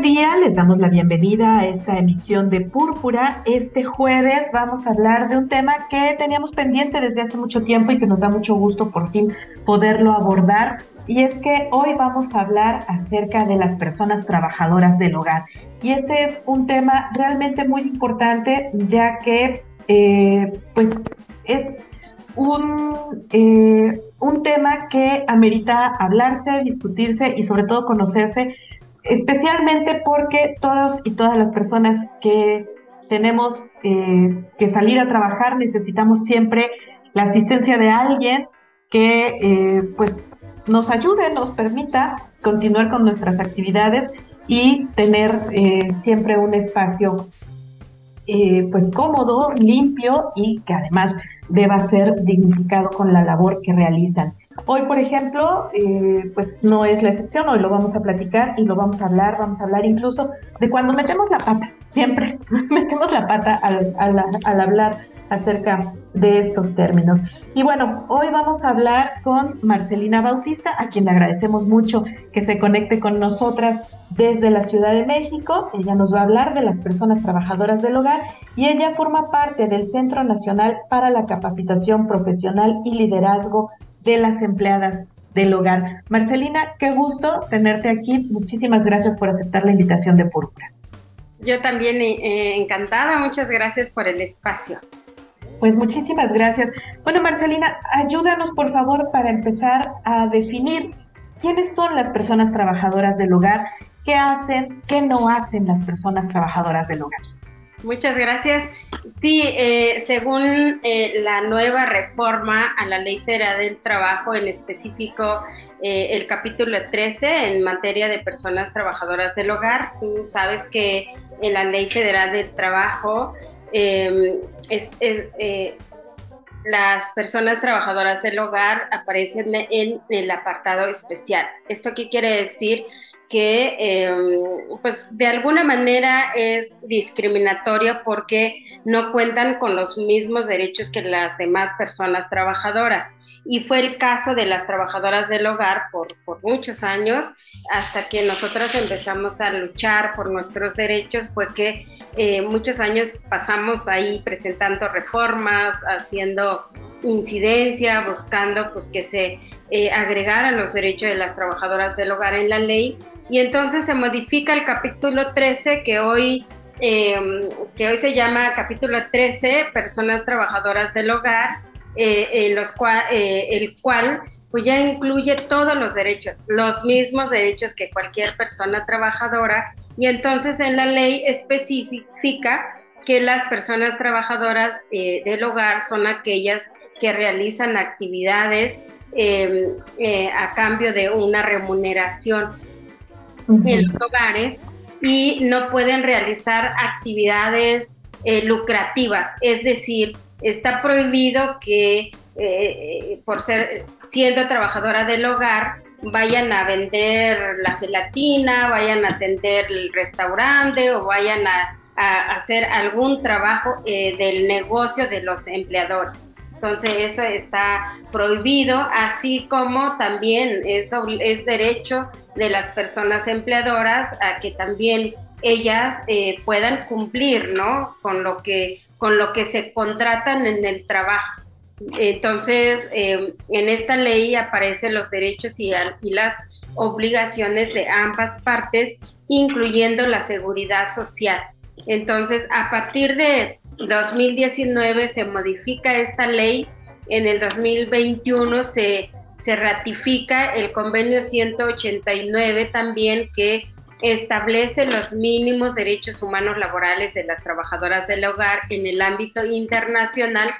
Buen día. Les damos la bienvenida a esta emisión de Púrpura. Este jueves vamos a hablar de un tema que teníamos pendiente desde hace mucho tiempo y que nos da mucho gusto por fin poderlo abordar. Y es que hoy vamos a hablar acerca de las personas trabajadoras del hogar. Y este es un tema realmente muy importante ya que eh, pues es un, eh, un tema que amerita hablarse, discutirse y sobre todo conocerse especialmente porque todos y todas las personas que tenemos eh, que salir a trabajar necesitamos siempre la asistencia de alguien que eh, pues nos ayude, nos permita continuar con nuestras actividades y tener eh, siempre un espacio pues cómodo, limpio y que además deba ser dignificado con la labor que realizan. Hoy, por ejemplo, eh, pues no es la excepción, hoy lo vamos a platicar y lo vamos a hablar, vamos a hablar incluso de cuando metemos la pata, siempre metemos la pata al, al, hablar acerca de estos términos. Y bueno, hoy vamos a hablar con Marcelina Bautista, a quien le agradecemos mucho que se conecte con nosotras desde la Ciudad de México. Ella nos va a hablar de las personas trabajadoras del hogar y ella forma parte del Centro Nacional para la Capacitación Profesional y Liderazgo de las empleadas del hogar. Marcelina, qué gusto tenerte aquí. Muchísimas gracias por aceptar la invitación de Púrpura. Yo también eh, encantada, muchas gracias por el espacio. Pues muchísimas gracias. Bueno, Marcelina, ayúdanos por favor para empezar a definir quiénes son las personas trabajadoras del hogar, qué hacen, qué no hacen las personas trabajadoras del hogar. Muchas gracias. Sí, eh, según eh, la nueva reforma a la Ley Federal del Trabajo, en específico eh, el capítulo 13 en materia de personas trabajadoras del hogar, tú sabes que en la Ley Federal del Trabajo em, las personas trabajadoras del hogar aparecen en el apartado especial. ¿Esto qué quiere decir? Que em, pues de alguna manera es discriminatoria porque no cuentan con los mismos derechos que las demás personas trabajadoras. Y fue el caso de las trabajadoras del hogar por, por muchos años, hasta que nosotras empezamos a luchar por nuestros derechos, fue que eh, muchos años pasamos ahí presentando reformas, haciendo incidencia, buscando pues que se eh, agregaran los derechos de las trabajadoras del hogar en la ley. Y entonces se modifica el capítulo 13 que hoy, em, que hoy se llama capítulo 13, personas trabajadoras del hogar, eh, los eh, el cual pues ya incluye todos los derechos, los mismos derechos que cualquier persona trabajadora. Y entonces en la ley especifica que las personas trabajadoras eh, del hogar son aquellas que realizan actividades em, a cambio de una remuneración en los hogares y no pueden realizar actividades eh, lucrativas, es decir, está prohibido que eh, por ser siendo trabajadora del hogar vayan a vender la gelatina, vayan a atender el restaurante o vayan a, hacer algún trabajo eh, del negocio de los empleadores. Entonces eso está prohibido, así como también es, derecho de las personas empleadoras a que también ellas eh, puedan cumplir ¿no? con, lo que, con lo que se contratan en el trabajo. Entonces, em, en esta ley aparecen los derechos y, y las obligaciones de ambas partes, incluyendo la seguridad social. Entonces, a partir de 2019 se modifica esta ley, en el 2021 se, se ratifica el convenio 189 también que establece los mínimos derechos humanos laborales de las trabajadoras del hogar en el ámbito internacional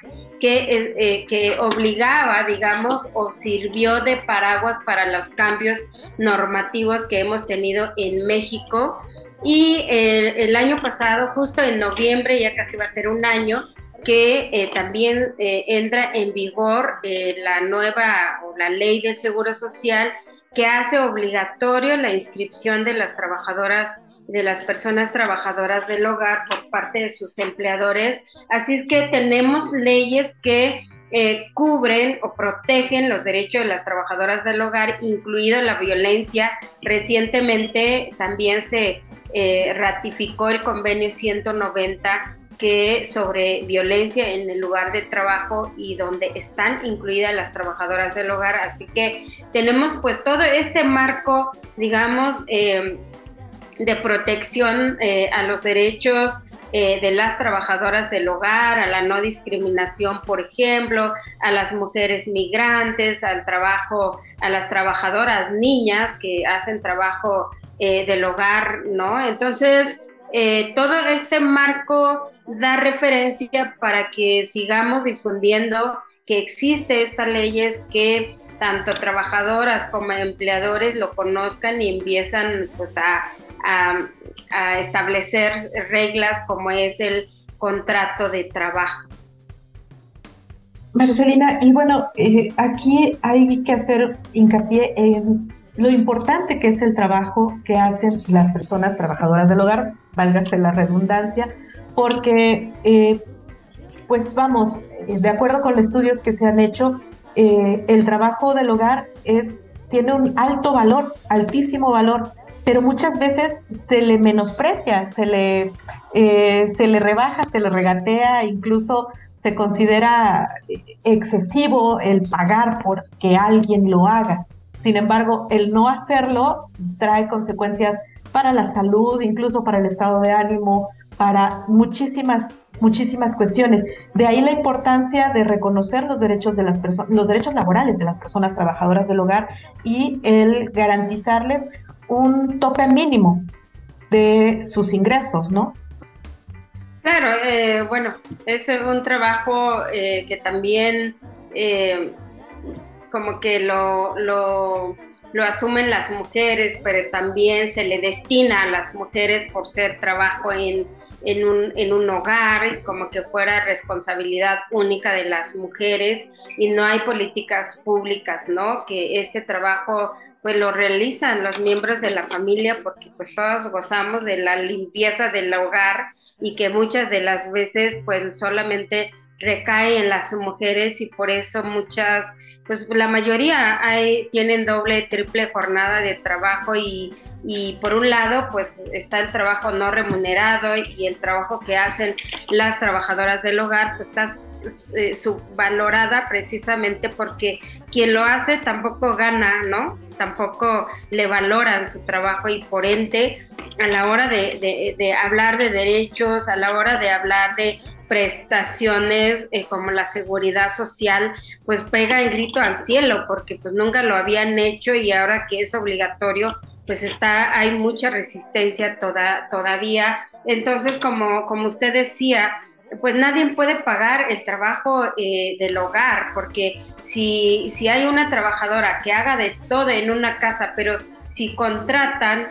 que, eh, que obligaba, digamos, o sirvió de paraguas para los cambios normativos que hemos tenido en México. Y el año pasado, justo en noviembre, ya casi va a ser un año, que eh, también eh, entra en vigor la nueva o la ley del Seguro Social que hace obligatorio la inscripción de las trabajadoras de las personas trabajadoras del hogar por parte de sus empleadores. Así es que tenemos leyes que eh, cubren o protegen los derechos de las trabajadoras del hogar, incluido la violencia. Recientemente también se eh, ratificó el convenio 190 que sobre violencia en el lugar de trabajo y donde están incluidas las trabajadoras del hogar. Así que tenemos pues todo este marco, digamos, eh, de protección eh, a los derechos eh, de las trabajadoras del hogar, a la no discriminación, por ejemplo, a las mujeres migrantes, al trabajo, a las trabajadoras niñas que hacen trabajo eh, del hogar, ¿no? Entonces, todo este marco da referencia para que sigamos difundiendo que existe estas leyes que tanto trabajadoras como empleadores lo conozcan y empiezan pues a a, establecer reglas como es el contrato de trabajo. Marcelina, y bueno, eh, aquí hay que hacer hincapié en lo importante que es el trabajo que hacen las personas trabajadoras del hogar, válgase la redundancia, porque, eh, pues vamos, de acuerdo con los estudios que se han hecho, eh, el trabajo del hogar es, tiene un alto valor, altísimo valor, pero muchas veces se le menosprecia, se le, eh, se le rebaja, se le regatea, incluso se considera excesivo el pagar por que alguien lo haga. Sin embargo, el no hacerlo trae consecuencias para la salud, incluso para el estado de ánimo, para muchísimas muchísimas cuestiones. De ahí la importancia de reconocer los derechos de las personas, los derechos laborales de las personas trabajadoras del hogar y el garantizarles un tope mínimo de sus ingresos, ¿no? Claro, eh, bueno, es un trabajo eh, que también eh, como que lo, lo, asumen las mujeres, pero también se le destina a las mujeres por ser trabajo en, en, un, en un hogar, como que fuera responsabilidad única de las mujeres y no hay políticas públicas, ¿no? Que este trabajo pues lo realizan los miembros de la familia porque pues todos gozamos de la limpieza del hogar y que muchas de las veces pues solamente recae en las mujeres y por eso muchas, pues la mayoría hay, tienen doble, triple jornada de trabajo y, y por un lado pues está el trabajo no remunerado y el trabajo que hacen las trabajadoras del hogar pues está eh, subvalorada precisamente porque quien lo hace tampoco gana, ¿no? Tampoco le valoran su trabajo y por ende a la hora de, de, hablar de derechos, a la hora de hablar de prestaciones eh, como la seguridad social, pues pega el grito al cielo porque pues nunca lo habían hecho y ahora que es obligatorio, pues está, hay mucha resistencia toda, todavía. Entonces, como, como usted decía, pues nadie puede pagar el trabajo eh, del hogar, porque si, si hay una trabajadora que haga de todo en una casa, pero si contratan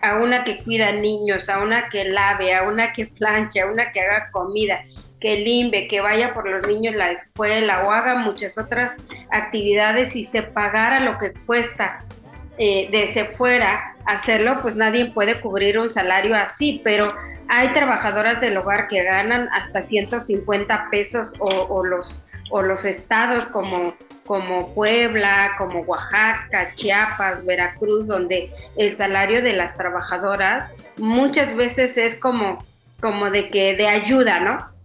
a una que cuida niños, a una que lave, a una que planche, a una que haga comida, que limbe, que vaya por los niños a la escuela o haga muchas otras actividades y se pagara lo que cuesta eh, desde fuera hacerlo, pues nadie puede cubrir un salario así, pero hay trabajadoras del hogar que ganan hasta 150 pesos o, los, o los estados como, como Puebla, como Oaxaca, Chiapas, Veracruz, donde el salario de las trabajadoras muchas veces es como, como de que de ayuda, ¿no?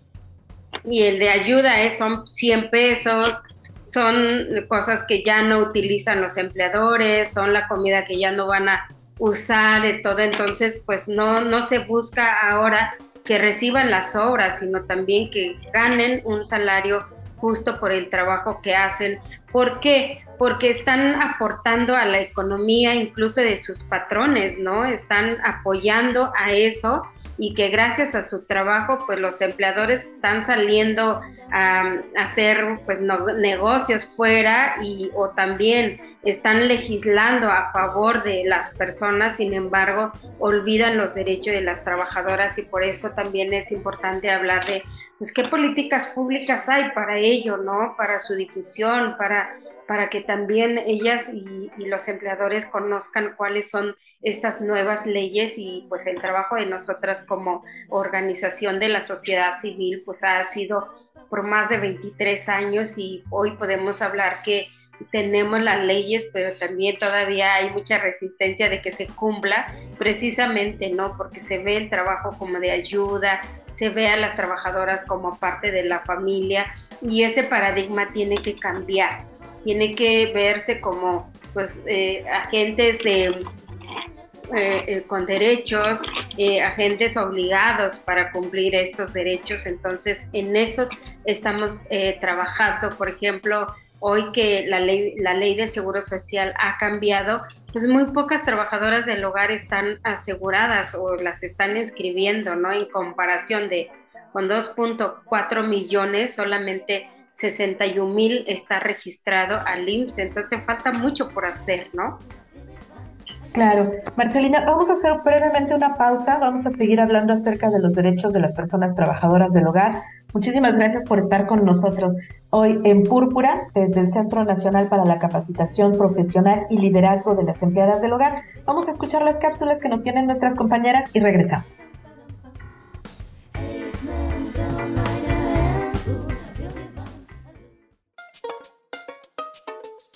Y el de ayuda es, son 100 pesos, son cosas que ya no utilizan los empleadores, son la comida que ya no van a usar y todo, entonces pues no, no se busca ahora que reciban las obras, sino también que ganen un salario justo por el trabajo que hacen. ¿Por qué? Porque están aportando a la economía incluso de sus patrones, ¿no? Están apoyando a eso y que gracias a su trabajo pues los empleadores están saliendo a, hacer pues negocios fuera y o también están legislando a favor de las personas, sin embargo olvidan los derechos de las trabajadoras y por eso también es importante hablar de pues qué políticas públicas hay para ello, ¿no? Para su difusión, para para que también ellas y, los empleadores conozcan cuáles son estas nuevas leyes y pues el trabajo de nosotras como organización de la sociedad civil pues ha sido por más de 23 años y hoy podemos hablar que tenemos las leyes, pero también todavía hay mucha resistencia de que se cumpla, precisamente, ¿no? Porque se ve el trabajo como de ayuda, se ve a las trabajadoras como parte de la familia y ese paradigma tiene que cambiar tiene que verse como pues eh, agentes eh, eh, con derechos, agentes obligados para cumplir estos derechos. Entonces, en eso estamos trabajando. Por ejemplo, hoy que la ley, la ley del Seguro Social ha cambiado, pues muy pocas trabajadoras del hogar están aseguradas o las están inscribiendo, ¿no? En comparación de con 2.4 millones, solamente 61 mil está registrado al IMSS, entonces falta mucho por hacer, ¿no? Claro. Marcelina, vamos a hacer brevemente una pausa. Vamos a seguir hablando acerca de los derechos de las personas trabajadoras del hogar. Muchísimas gracias por estar con nosotros hoy en Púrpura, desde el Centro Nacional para la Capacitación Profesional y Liderazgo de las Empleadas del Hogar. Vamos a escuchar las cápsulas que nos tienen nuestras compañeras y regresamos.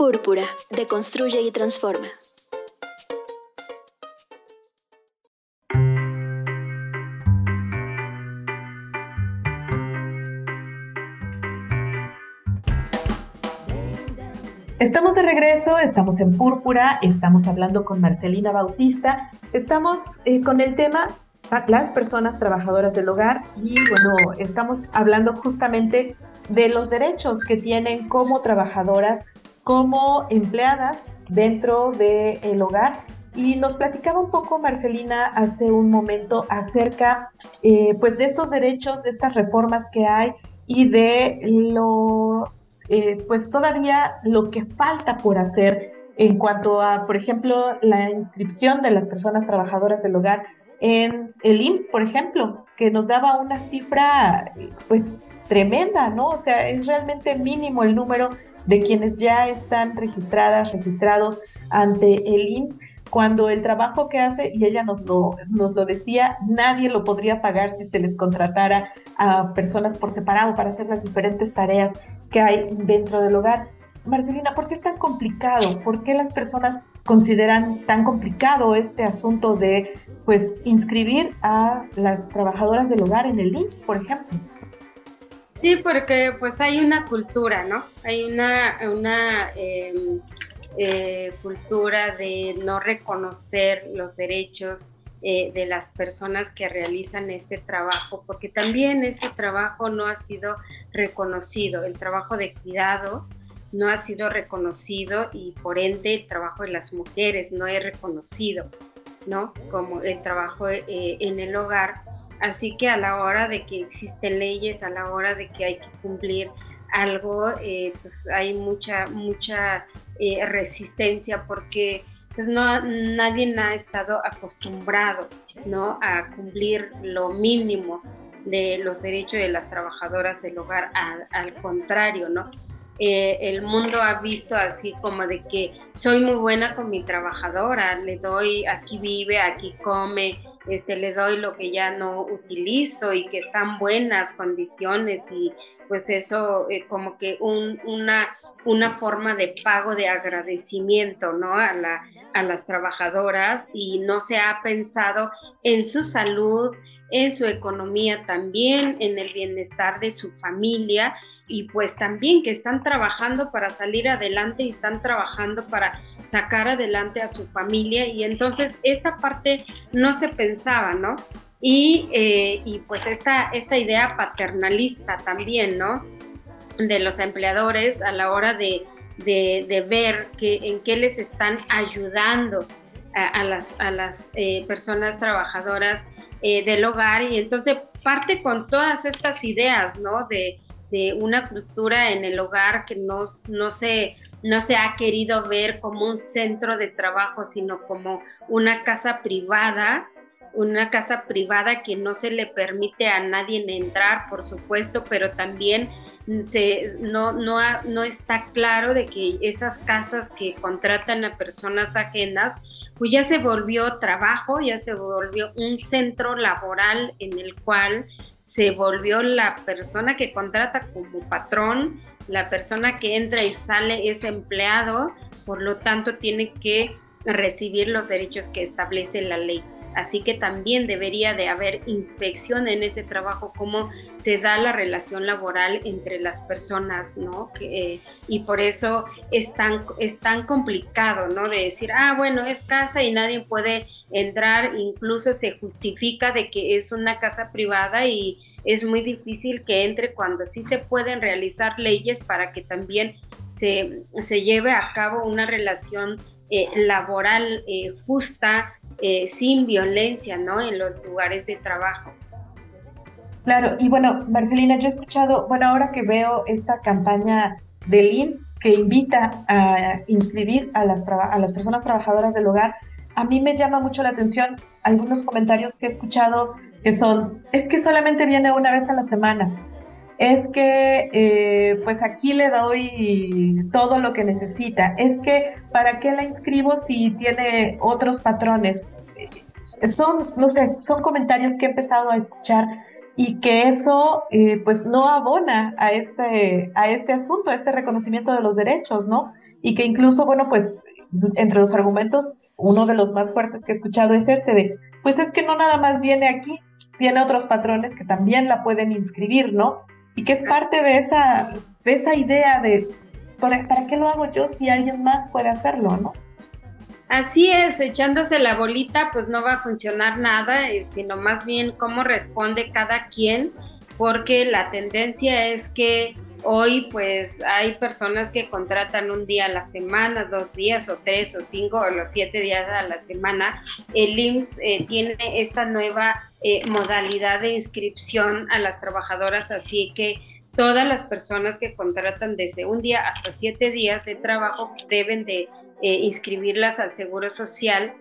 Púrpura, deconstruye y transforma. Estamos de regreso, estamos en Púrpura, estamos hablando con Marcelina Bautista, estamos eh, con el tema las personas trabajadoras del hogar y bueno, estamos hablando justamente de los derechos que tienen como trabajadoras como empleadas dentro del hogar. Y nos platicaba un poco Marcelina hace un momento acerca eh, pues de estos derechos, de estas reformas que hay y de lo eh, pues todavía lo que falta por hacer en cuanto a, por ejemplo, la inscripción de las personas trabajadoras del hogar en el IMSS, por ejemplo, que nos daba una cifra pues tremenda, ¿no? O sea, es realmente mínimo el número de quienes ya están registradas, registrados ante el IMSS, cuando el trabajo que hace, y ella nos lo, decía, nadie lo podría pagar si se les contratara a personas por separado para hacer las diferentes tareas que hay dentro del hogar. Marcelina, ¿por qué es tan complicado? ¿Por qué las personas consideran tan complicado este asunto de pues inscribir a las trabajadoras del hogar en el IMSS, por ejemplo? Sí, porque pues hay una cultura, ¿no? Hay una, em, eh, cultura de no reconocer los derechos eh, de las personas que realizan este trabajo, porque también este trabajo no ha sido reconocido, el trabajo de cuidado no ha sido reconocido y por ende el trabajo de las mujeres no es reconocido, ¿no? Como el trabajo eh, en el hogar Así que a la hora de que existen leyes, a la hora de que hay que cumplir algo, eh, pues hay mucha, mucha eh, resistencia porque pues no, nadie ha estado acostumbrado ¿no? a cumplir lo mínimo de los derechos de las trabajadoras del hogar, al, contrario, ¿no? Eh, el mundo ha visto así como de que soy muy buena con mi trabajadora, le doy, aquí vive, aquí come, este, le doy lo que ya no utilizo y que están buenas condiciones y pues eso eh, como que una, una forma de pago de agradecimiento ¿no? a, la, a las trabajadoras y no se ha pensado en su salud, en su economía también, en el bienestar de su familia y pues también que están trabajando para salir adelante y están trabajando para sacar adelante a su familia y entonces esta parte no se pensaba, ¿no? Y, eh, y pues esta, esta idea paternalista también, ¿no? De los empleadores a la hora de, de, ver que, en qué les están ayudando a, las, a las eh, personas trabajadoras eh, del hogar y entonces parte con todas estas ideas, ¿no? De, de una cultura en el hogar que no, no, se, no se ha querido ver como un centro de trabajo, sino como una casa privada una casa privada que no se le permite a nadie entrar, por supuesto, pero también se, no, no, no está claro de que esas casas que contratan a personas ajenas, pues ya se volvió trabajo, ya se volvió un centro laboral en el cual se volvió la persona que contrata como patrón, la persona que entra y sale es empleado, por lo tanto tiene que recibir los derechos que establece la ley. Así que también debería de haber inspección en ese trabajo, cómo se da la relación laboral entre las personas, ¿no? Eh, y por eso es tan, es tan complicado, ¿no? De decir, ah, bueno, es casa y nadie puede entrar, incluso se justifica de que es una casa privada y es muy difícil que entre cuando sí se pueden realizar leyes para que también se, se lleve a cabo una relación eh, laboral eh, justa, eh, sin violencia, ¿no? En los lugares de trabajo. Claro, y bueno, Marcelina, yo he escuchado, bueno, ahora que veo esta campaña del IMSS que invita a inscribir a las, a las personas trabajadoras del hogar, a mí me llama mucho la atención algunos comentarios que he escuchado que son, es que solamente viene una vez a la semana, es que eh, pues aquí le doy todo lo que necesita, es que para qué la inscribo si tiene otros patrones. Son, no sé, son comentarios que he empezado a escuchar y que eso eh, pues no abona a este, a este asunto, a este reconocimiento de los derechos, ¿no? Y que incluso, bueno, pues entre los argumentos, uno de los más fuertes que he escuchado es este de, pues es que no nada más viene aquí, tiene otros patrones que también la pueden inscribir, ¿no? Y que es parte de esa, de esa idea de ¿para, ¿para qué lo hago yo si alguien más puede hacerlo, no? Así es, echándose la bolita pues no va a funcionar nada, eh, sino más bien cómo responde cada quien, porque la tendencia es que hoy pues hay personas que contratan un día a la semana, dos días o tres o cinco o los siete días a la semana. El IMSS eh, tiene esta nueva eh, modalidad de inscripción a las trabajadoras, así que todas las personas que contratan desde un día hasta siete días de trabajo deben de eh, inscribirlas al Seguro Social.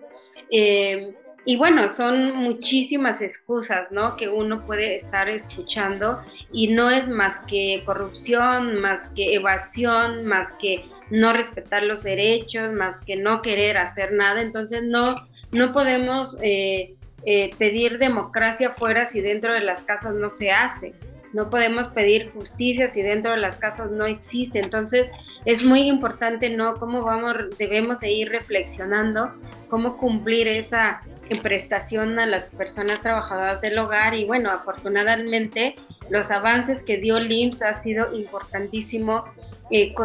Y bueno, son muchísimas excusas, ¿no? Que uno puede estar escuchando y no es más que corrupción, más que evasión, más que no respetar los derechos, más que no querer hacer nada. Entonces no, no podemos eh, eh, pedir democracia fuera si dentro de las casas no se hace. No podemos pedir justicia si dentro de las casas no existe. Entonces es muy importante, ¿no? Cómo vamos, debemos de ir reflexionando cómo cumplir esa en prestación a las personas trabajadoras del hogar y bueno, afortunadamente los avances que dio LIMS ha sido importantísimo eh,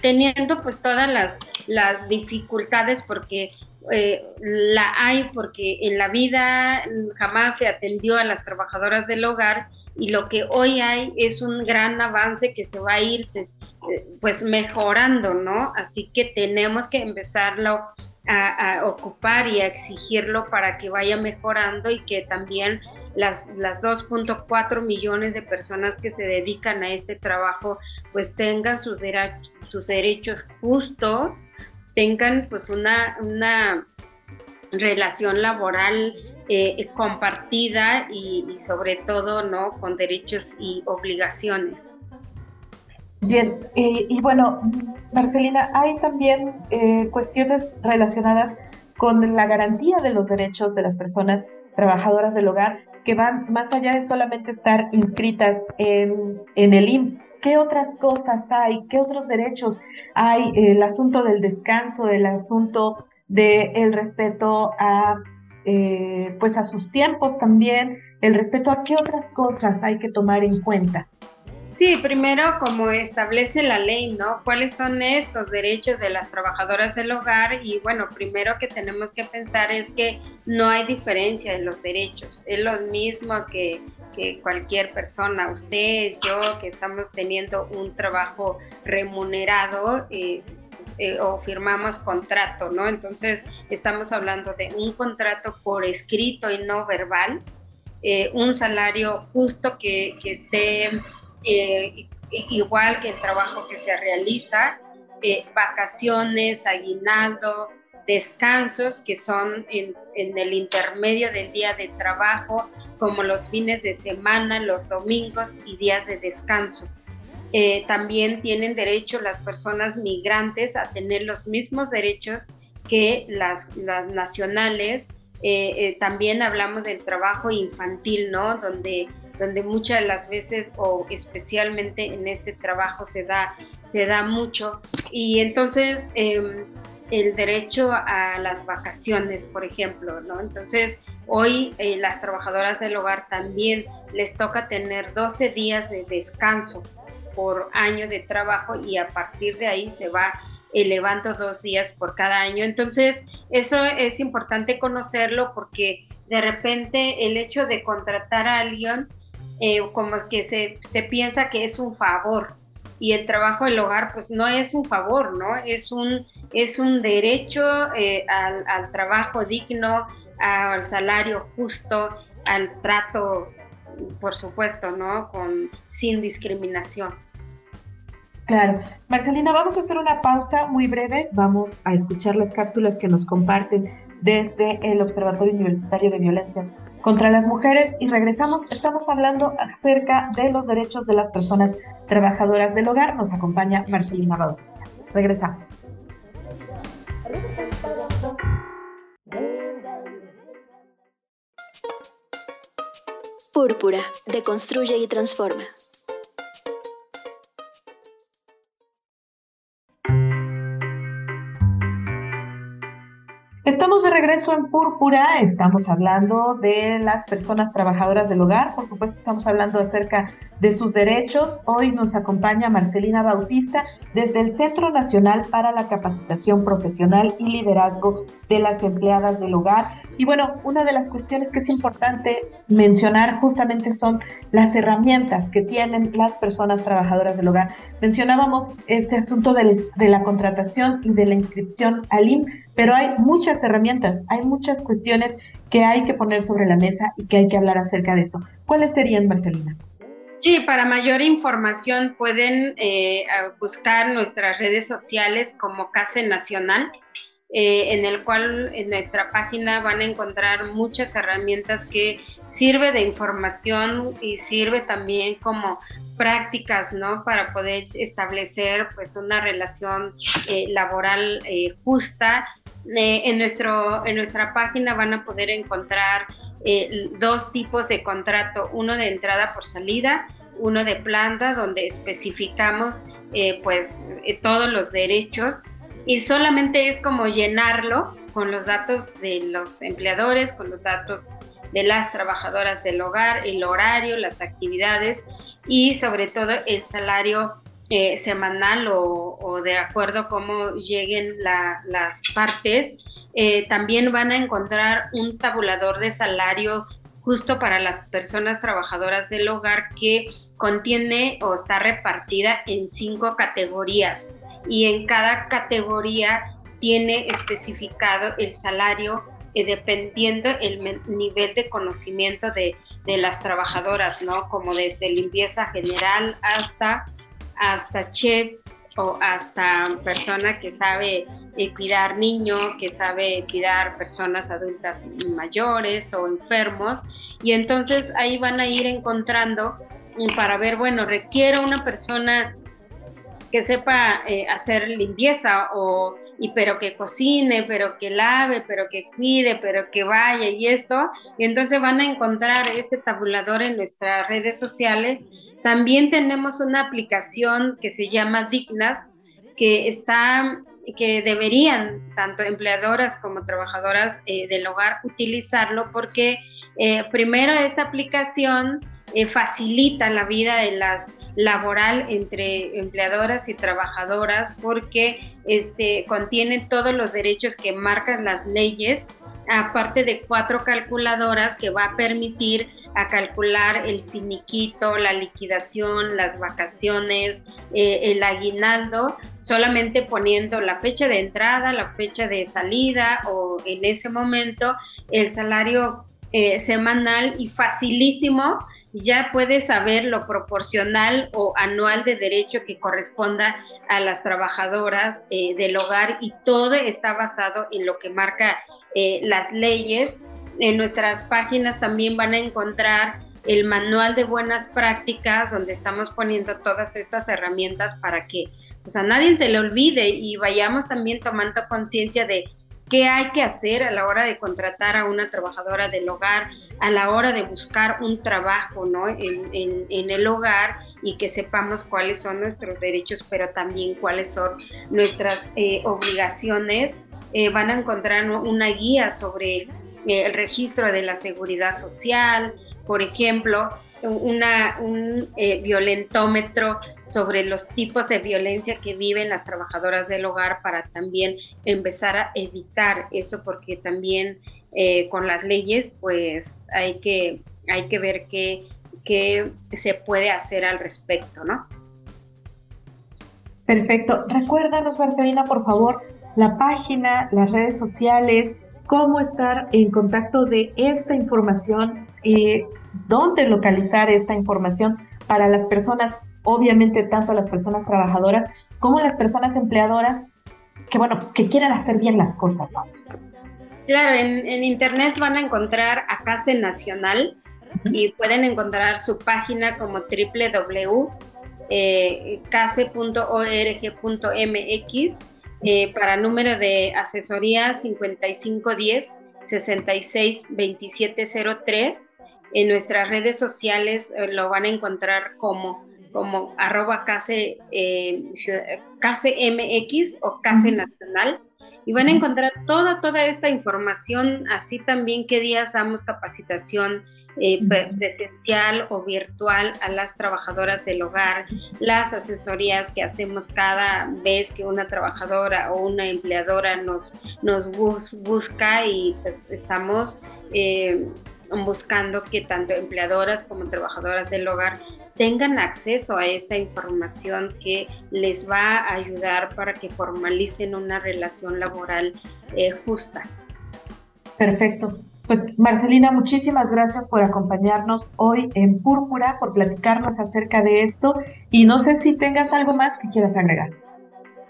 teniendo pues todas las, las dificultades porque eh, la hay porque en la vida jamás se atendió a las trabajadoras del hogar y lo que hoy hay es un gran avance que se va a ir eh, pues mejorando, ¿no? Así que tenemos que empezarlo a, ocupar y a exigirlo para que vaya mejorando y que también las, las 2.4 millones de personas que se dedican a este trabajo pues tengan sus, derechos justos, tengan pues una, una relación laboral eh, compartida y, y, sobre todo no con derechos y obligaciones. Bien, y bueno, Marcelina, hay también eh, cuestiones relacionadas con la garantía de los derechos de las personas trabajadoras del hogar que van más allá de solamente estar inscritas en, el IMSS. ¿Qué otras cosas hay? ¿Qué otros derechos hay? El asunto del descanso, el asunto del respeto a, eh, pues a sus tiempos también, el respeto a qué otras cosas hay que tomar en cuenta. Sí, primero como establece la ley, ¿no? ¿Cuáles son estos derechos de las trabajadoras del hogar? Y bueno, primero que tenemos que pensar es que no hay diferencia en los derechos. Es lo mismo que, cualquier persona, usted, yo, que estamos teniendo un trabajo remunerado. Eh, eh, o firmamos contrato, ¿no? Entonces estamos hablando de un contrato por escrito y no verbal, eh, un salario justo que, que esté igual que el trabajo que se realiza, vacaciones, aguinaldo, descansos que son en, el intermedio del día de trabajo, como los fines de semana, los domingos y días de descanso. Eh, también tienen derecho las personas migrantes a tener los mismos derechos que las, nacionales. Eh, eh, también hablamos del trabajo infantil, ¿no? Donde, donde muchas de las veces o especialmente en este trabajo se da, se da mucho. Y entonces em, el derecho a las vacaciones, por ejemplo, ¿no? Entonces, hoy eh, las trabajadoras del hogar también les toca tener 12 días de descanso por año de trabajo y a partir de ahí se va elevando dos días por cada año. Entonces, eso es importante conocerlo porque de repente el hecho de contratar a alguien, eh, como que se, se piensa que es un favor y el trabajo del hogar, pues no es un favor, ¿no? Es un es un derecho eh, al, trabajo digno, al salario justo, al trato, por supuesto, ¿no? Con, sin discriminación. Claro. Marcelina, vamos a hacer una pausa muy breve. Vamos a escuchar las cápsulas que nos comparten desde el Observatorio Universitario de Violencias contra las Mujeres y regresamos. Estamos hablando acerca de los derechos de las personas trabajadoras del hogar. Nos acompaña Marcelina Bautista. Regresamos. Púrpura, deconstruye y transforma. Estamos de regreso en Púrpura, estamos hablando de las personas trabajadoras del hogar, por supuesto estamos hablando acerca de sus derechos. Hoy nos acompaña Marcelina Bautista desde el Centro Nacional para la Capacitación Profesional y Liderazgo de las Empleadas del Hogar. Y bueno, una de las cuestiones que es importante mencionar justamente son las herramientas que tienen las personas trabajadoras del hogar. Mencionábamos este asunto de la contratación y de la inscripción al IMSS pero hay muchas herramientas, hay muchas cuestiones que hay que poner sobre la mesa y que hay que hablar acerca de esto. ¿Cuáles serían, Marcelina? Sí, para mayor información pueden eh, buscar nuestras redes sociales como CASE Nacional, eh, en el cual en nuestra página van a encontrar muchas herramientas que sirve de información y sirve también como prácticas, ¿no? Para poder establecer pues una relación eh, laboral justa en, nuestro, en nuestra página van a poder encontrar eh, dos tipos de contrato, uno de entrada por salida, uno de planta, donde especificamos eh, pues eh, todos los derechos y solamente es como llenarlo con los datos de los empleadores, con los datos de las trabajadoras del hogar, el horario, las actividades y sobre todo el salario eh, semanal o, de acuerdo cómo lleguen las partes. Eh, también van a encontrar un tabulador de salario justo para las personas trabajadoras del hogar que contiene o está repartida en cinco categorías y en cada categoría tiene especificado el salario eh, dependiendo el nivel de conocimiento de, de, las trabajadoras, ¿no? Como desde limpieza general hasta hasta chefs o hasta persona que sabe eh, cuidar niños, que sabe cuidar personas adultas mayores o enfermos. Y entonces ahí van a ir encontrando para ver, bueno, requiere una persona que sepa eh, hacer limpieza o y pero que cocine, pero que lave, pero que cuide, pero que vaya y esto. Y entonces van a encontrar este tabulador en nuestras redes sociales también tenemos una aplicación que se llama Dignas, que está que deberían tanto empleadoras como trabajadoras eh, del hogar utilizarlo porque eh, primero esta aplicación eh, facilita la vida de las laboral entre empleadoras y trabajadoras porque este, contiene todos los derechos que marcan las leyes aparte de cuatro calculadoras que va a permitir a calcular el finiquito, la liquidación, las vacaciones, eh, el aguinaldo, solamente poniendo la fecha de entrada, la fecha de salida o en ese momento el salario eh, semanal y facilísimo ya puedes saber lo proporcional o anual de derecho que corresponda a las trabajadoras eh, del hogar y todo está basado en lo que marca eh, las leyes. En nuestras páginas también van a encontrar el manual de buenas prácticas donde estamos poniendo todas estas herramientas para que pues, a nadie se le olvide y vayamos también tomando conciencia de qué hay que hacer a la hora de contratar a una trabajadora del hogar, a la hora de buscar un trabajo ¿no? en, el hogar y que sepamos cuáles son nuestros derechos, pero también cuáles son nuestras eh, obligaciones. Eh, van a encontrar una guía sobre eh, el registro de la seguridad social, por ejemplo, una, un eh, violentómetro sobre los tipos de violencia que viven las trabajadoras del hogar para también empezar a evitar eso, porque también eh, con las leyes pues hay que, hay que ver qué, qué se puede hacer al respecto, ¿no? Perfecto. Recuérdanos, Marcelina, por favor, la página, las redes sociales, cómo estar en contacto de esta información y dónde localizar esta información para las personas, obviamente tanto las personas trabajadoras como las personas empleadoras que, bueno, que quieran hacer bien las cosas, vamos. Claro, en, internet van a encontrar a CASE Nacional y pueden encontrar su página como www.case.org.mx eh, para número de asesoría 5510 66 2703. En nuestras redes sociales eh, lo van a encontrar como, como arroba case, eh, MX o case nacional. Y van a encontrar toda, toda esta información, así también qué días damos capacitación eh, presencial o virtual a las trabajadoras del hogar, las asesorías que hacemos cada vez que una trabajadora o una empleadora nos, nos busca y pues estamos eh, buscando que tanto empleadoras como trabajadoras del hogar tengan acceso a esta información que les va a ayudar para que formalicen una relación laboral eh, justa. Perfecto. Pues Marcelina, muchísimas gracias por acompañarnos hoy en Púrpura, por platicarnos acerca de esto y no sé si tengas algo más que quieras agregar.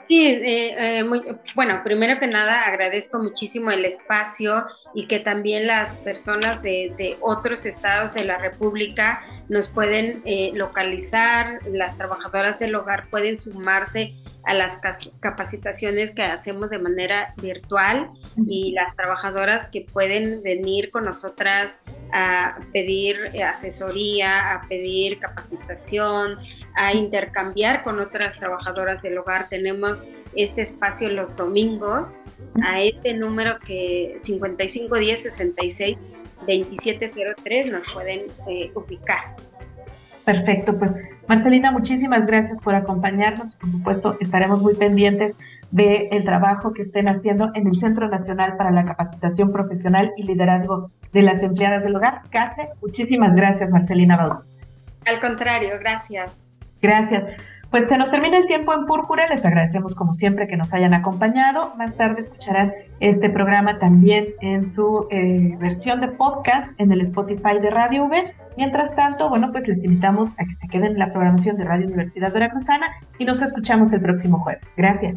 Sí, eh, eh, muy, bueno, primero que nada agradezco muchísimo el espacio y que también las personas de, de otros estados de la República nos pueden eh, localizar, las trabajadoras del hogar pueden sumarse a las capacitaciones que hacemos de manera virtual y las trabajadoras que pueden venir con nosotras a pedir asesoría, a pedir capacitación, a intercambiar con otras trabajadoras del hogar. Tenemos este espacio los domingos a este número que 5510 66 2703 nos pueden eh, ubicar. Perfecto, pues Marcelina, muchísimas gracias por acompañarnos. Por supuesto, estaremos muy pendientes del trabajo que estén haciendo en el Centro Nacional para la Capacitación Profesional y Liderazgo de las Empleadas del Hogar, CASE. Muchísimas gracias, Marcelina Baudú. Al contrario, gracias. Gracias. Pues se nos termina el tiempo en Púrpura, les agradecemos como siempre que nos hayan acompañado. Más tarde escucharán este programa también en su eh, versión de podcast en el Spotify de Radio V. Mientras tanto, bueno, pues les invitamos a que se queden en la programación de Radio Universidad Veracruzana y nos escuchamos el próximo jueves. Gracias.